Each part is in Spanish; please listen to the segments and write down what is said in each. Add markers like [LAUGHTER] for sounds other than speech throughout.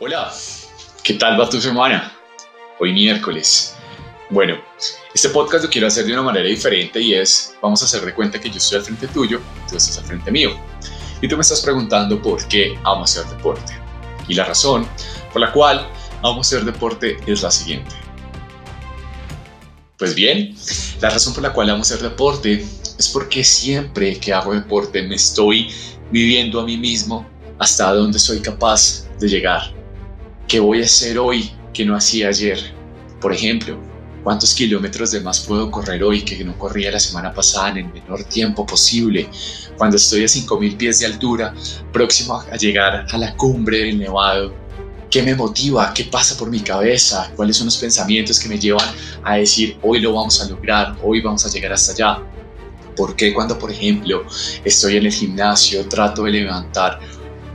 Hola, ¿qué tal va tu semana? Hoy miércoles. Bueno, este podcast lo quiero hacer de una manera diferente y es, vamos a hacer de cuenta que yo estoy al frente tuyo, tú estás al frente mío. Y tú me estás preguntando por qué amo hacer deporte. Y la razón por la cual amo hacer deporte es la siguiente. Pues bien, la razón por la cual amo hacer deporte es porque siempre que hago deporte me estoy viviendo a mí mismo hasta donde soy capaz de llegar. ¿Qué voy a hacer hoy que no hacía ayer? Por ejemplo, ¿cuántos kilómetros de más puedo correr hoy que no corría la semana pasada en el menor tiempo posible? Cuando estoy a 5.000 pies de altura, próximo a llegar a la cumbre del Nevado, ¿Qué me motiva? ¿Qué pasa por mi cabeza? ¿Cuáles son los pensamientos que me llevan a decir hoy lo vamos a lograr, hoy vamos a llegar hasta allá? ¿Por qué cuando, por ejemplo, estoy en el gimnasio, trato de levantar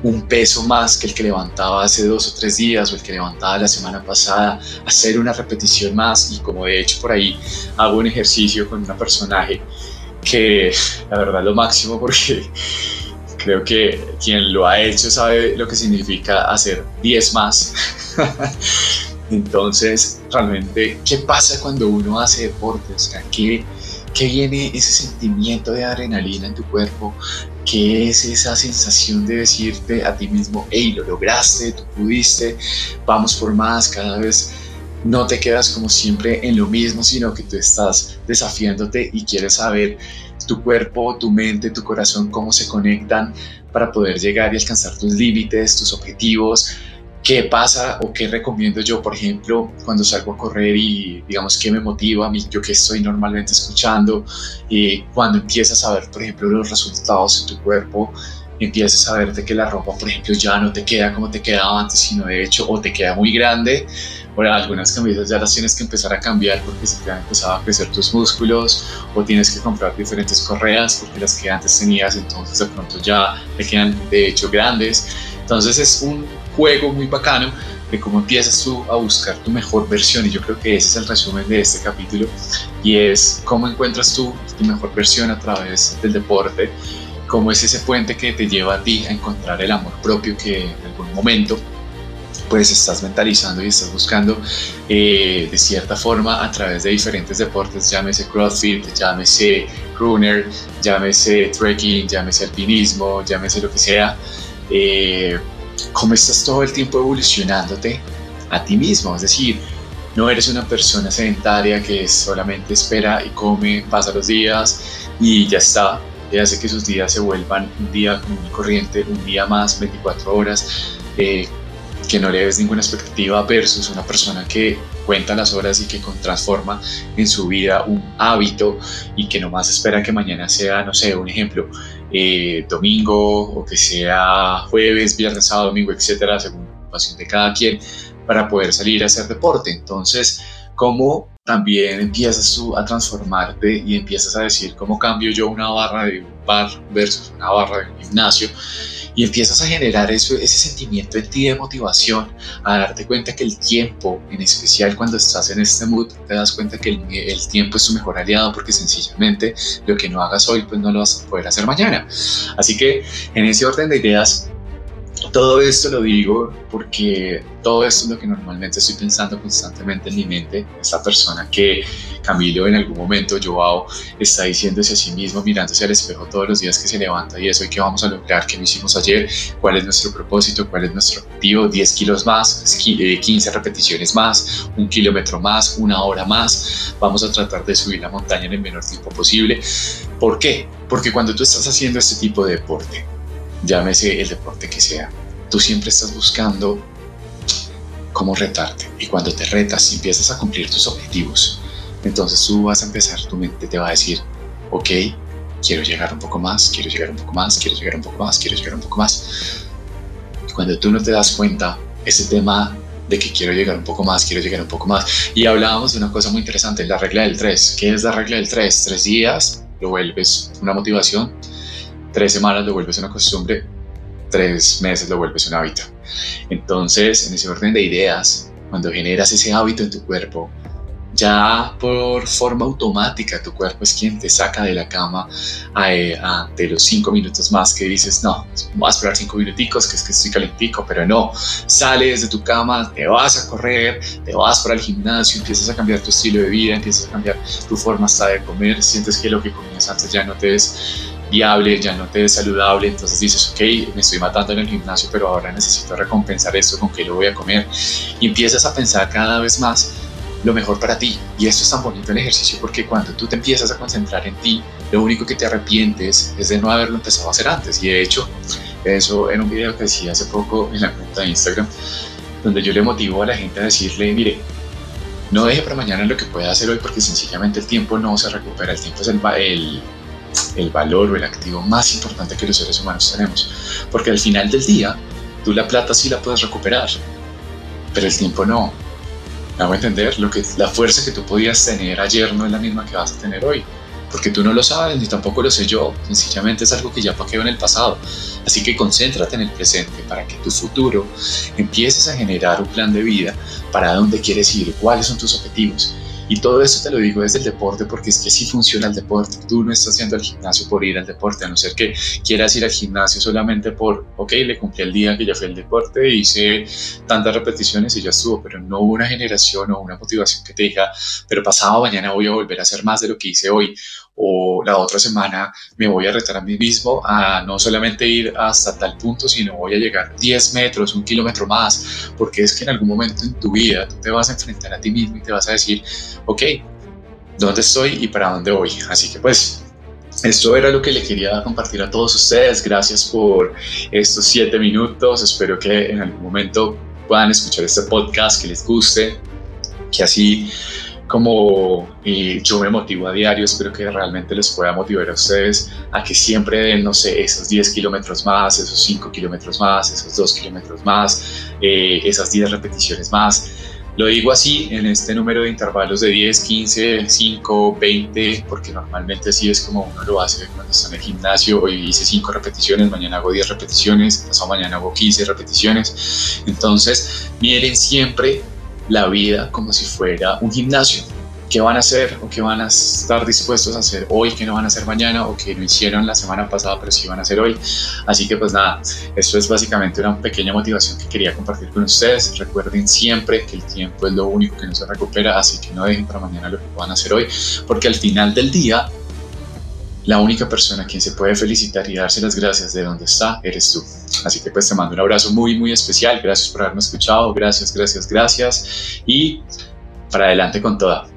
un peso más que el que levantaba hace dos o tres días o el que levantaba la semana pasada, hacer una repetición más y como de hecho por ahí hago un ejercicio con una personaje que la verdad lo máximo porque [LAUGHS] creo que quien lo ha hecho sabe lo que significa hacer 10 más. [LAUGHS] Entonces, realmente, ¿qué pasa cuando uno hace deporte? O sea, ¿qué, ¿qué viene ese sentimiento de adrenalina en tu cuerpo? ¿Qué es esa sensación de decirte a ti mismo, hey, lo lograste, tú pudiste, vamos por más, cada vez no te quedas como siempre en lo mismo, sino que tú estás desafiándote y quieres saber tu cuerpo, tu mente, tu corazón, cómo se conectan para poder llegar y alcanzar tus límites, tus objetivos, ¿Qué pasa o qué recomiendo yo, por ejemplo, cuando salgo a correr y digamos qué me motiva a mí, yo que estoy normalmente escuchando, y cuando empiezas a ver, por ejemplo, los resultados en tu cuerpo, empiezas a verte que la ropa, por ejemplo, ya no te queda como te quedaba antes, sino de hecho o te queda muy grande, o algunas camisas ya las tienes que empezar a cambiar porque se te han empezado a crecer tus músculos, o tienes que comprar diferentes correas porque las que antes tenías entonces de pronto ya te quedan de hecho grandes. Entonces es un juego muy bacano de cómo empiezas tú a buscar tu mejor versión y yo creo que ese es el resumen de este capítulo y es cómo encuentras tú tu mejor versión a través del deporte, cómo es ese puente que te lleva a ti a encontrar el amor propio que en algún momento pues estás mentalizando y estás buscando eh, de cierta forma a través de diferentes deportes, llámese CrossFit, llámese runner, llámese trekking, llámese alpinismo, llámese lo que sea. Eh, cómo estás todo el tiempo evolucionándote a ti mismo, es decir, no eres una persona sedentaria que solamente espera y come, pasa los días y ya está, y hace que sus días se vuelvan un día común y corriente, un día más, 24 horas, eh, que no le ves ninguna expectativa versus una persona que cuenta las horas y que transforma en su vida un hábito y que nomás espera que mañana sea, no sé, un ejemplo, eh, domingo o que sea jueves, viernes, sábado, domingo, etcétera, según la ocupación de cada quien, para poder salir a hacer deporte. Entonces, ¿cómo también empiezas tú a transformarte y empiezas a decir cómo cambio yo una barra de un bar versus una barra de un gimnasio? y empiezas a generar eso, ese sentimiento en ti de motivación, a darte cuenta que el tiempo, en especial cuando estás en este mood, te das cuenta que el, tiempo es tu mejor aliado porque sencillamente lo que no hagas hoy, pues no lo vas a poder hacer mañana. Así que en ese orden de ideas, todo esto lo digo porque todo esto es lo que normalmente estoy pensando constantemente en mi mente. Esta persona que Camilo en algún momento, Joao, está diciéndose a sí mismo, mirándose al espejo todos los días que se levanta y eso, ¿y qué vamos a lograr? ¿Qué hicimos ayer? ¿Cuál es nuestro propósito? ¿Cuál es nuestro objetivo? 10 kilos más, 15 repeticiones más, un kilómetro más, una hora más. Vamos a tratar de subir la montaña en el menor tiempo posible. ¿Por qué? Porque cuando tú estás haciendo este tipo de deporte, llámese el deporte que sea, tú siempre estás buscando cómo retarte. Y cuando te retas y empiezas a cumplir tus objetivos, entonces tú vas a empezar, tu mente te va a decir, ok, quiero llegar un poco más, quiero llegar un poco más, quiero llegar un poco más, quiero llegar un poco más. Y cuando tú no te das cuenta, ese tema de que quiero llegar un poco más, quiero llegar un poco más. Y hablábamos de una cosa muy interesante, la regla del 3. ¿Qué es la regla del 3? Tres días lo vuelves una motivación, tres semanas lo vuelves una costumbre, tres meses lo vuelves un hábito. Entonces, en ese orden de ideas, cuando generas ese hábito en tu cuerpo, ya por forma automática tu cuerpo es quien te saca de la cama de los cinco minutos más que dices, no, voy a esperar cinco minuticos, que es que estoy calentico, pero no, sales de tu cama, te vas a correr, te vas para el gimnasio, empiezas a cambiar tu estilo de vida, empiezas a cambiar tu forma hasta de comer, sientes que lo que comías antes ya no te es viable, ya no te es saludable, entonces dices, ok, me estoy matando en el gimnasio, pero ahora necesito recompensar esto con que lo voy a comer. Y empiezas a pensar cada vez más lo mejor para ti. Y esto es tan bonito el ejercicio porque cuando tú te empiezas a concentrar en ti, lo único que te arrepientes es de no haberlo empezado a hacer antes. Y de hecho, eso en un video que decía hace poco en la cuenta de Instagram, donde yo le motivo a la gente a decirle, mire, no deje para mañana lo que pueda hacer hoy porque sencillamente el tiempo no se recupera, el tiempo es el, el, el valor o el activo más importante que los seres humanos tenemos. Porque al final del día, tú la plata sí la puedes recuperar, pero el tiempo no. A entender, lo que, la fuerza que tú podías tener ayer no es la misma que vas a tener hoy, porque tú no lo sabes ni tampoco lo sé yo, sencillamente es algo que ya quedó en el pasado. Así que concéntrate en el presente para que tu futuro empieces a generar un plan de vida para dónde quieres ir, cuáles son tus objetivos y todo esto te lo digo desde el deporte porque es que así funciona el deporte. Tú no estás haciendo el gimnasio por ir al deporte, a no ser que quieras ir al gimnasio solamente por, ok, le cumplí el día que ya fue el deporte, hice tantas repeticiones y ya estuvo, pero no una generación o una motivación que te diga, pero pasado mañana voy a volver a hacer más de lo que hice hoy o la otra semana me voy a retar a mí mismo a no solamente ir hasta tal punto, sino voy a llegar 10 metros, un kilómetro más, porque es que en algún momento en tu vida tú te vas a enfrentar a ti mismo y te vas a decir, ok, ¿dónde estoy y para dónde voy? Así que pues esto era lo que le quería compartir a todos ustedes. Gracias por estos 7 minutos. Espero que en algún momento puedan escuchar este podcast, que les guste, que así como eh, yo me motivo a diario, espero que realmente les pueda motivar a ustedes a que siempre den, no sé, esos 10 kilómetros más, esos 5 kilómetros más, esos 2 kilómetros más, eh, esas 10 repeticiones más. Lo digo así en este número de intervalos de 10, 15, 5, 20, porque normalmente así es como uno lo hace cuando está en el gimnasio. Hoy hice 5 repeticiones, mañana hago 10 repeticiones, pasado mañana hago 15 repeticiones. Entonces, miren siempre la vida como si fuera un gimnasio. ¿Qué van a hacer o qué van a estar dispuestos a hacer hoy que no van a hacer mañana o que no hicieron la semana pasada pero sí van a hacer hoy? Así que pues nada, esto es básicamente una pequeña motivación que quería compartir con ustedes. Recuerden siempre que el tiempo es lo único que no se recupera, así que no dejen para mañana lo que puedan hacer hoy, porque al final del día la única persona a quien se puede felicitar y darse las gracias de donde está eres tú. Así que pues te mando un abrazo muy, muy especial. Gracias por haberme escuchado. Gracias, gracias, gracias. Y para adelante con toda.